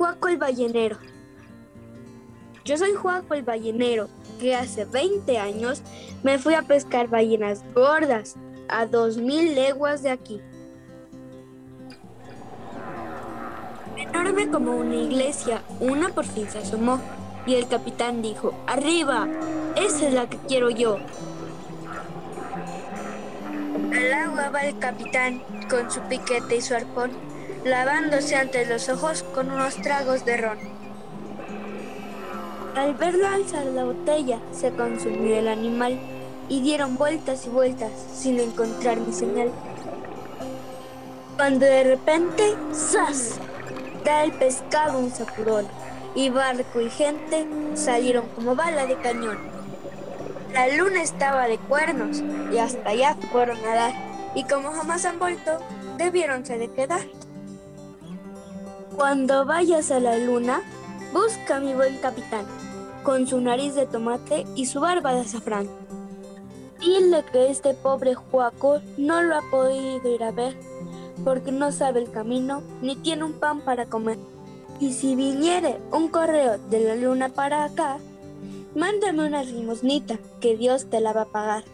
Juaco el ballenero. Yo soy Juaco el ballenero, que hace 20 años me fui a pescar ballenas gordas a 2000 leguas de aquí. Enorme como una iglesia, una por fin se asomó y el capitán dijo, ¡Arriba! Esa es la que quiero yo. Al agua va el capitán con su piquete y su arpón, lavándose ante los ojos con unos tragos de ron. Al verlo alzar la botella, se consumió el animal y dieron vueltas y vueltas sin encontrar mi señal. Cuando de repente, ¡zas! da el pescado un sacudón y barco y gente salieron como bala de cañón. La luna estaba de cuernos y hasta allá fueron a dar y como jamás han vuelto, debiéronse de quedar. Cuando vayas a la luna, busca a mi buen capitán, con su nariz de tomate y su barba de azafrán. Dile que este pobre Juaco no lo ha podido ir a ver, porque no sabe el camino ni tiene un pan para comer. Y si viniere un correo de la luna para acá, mándame una limosnita, que Dios te la va a pagar.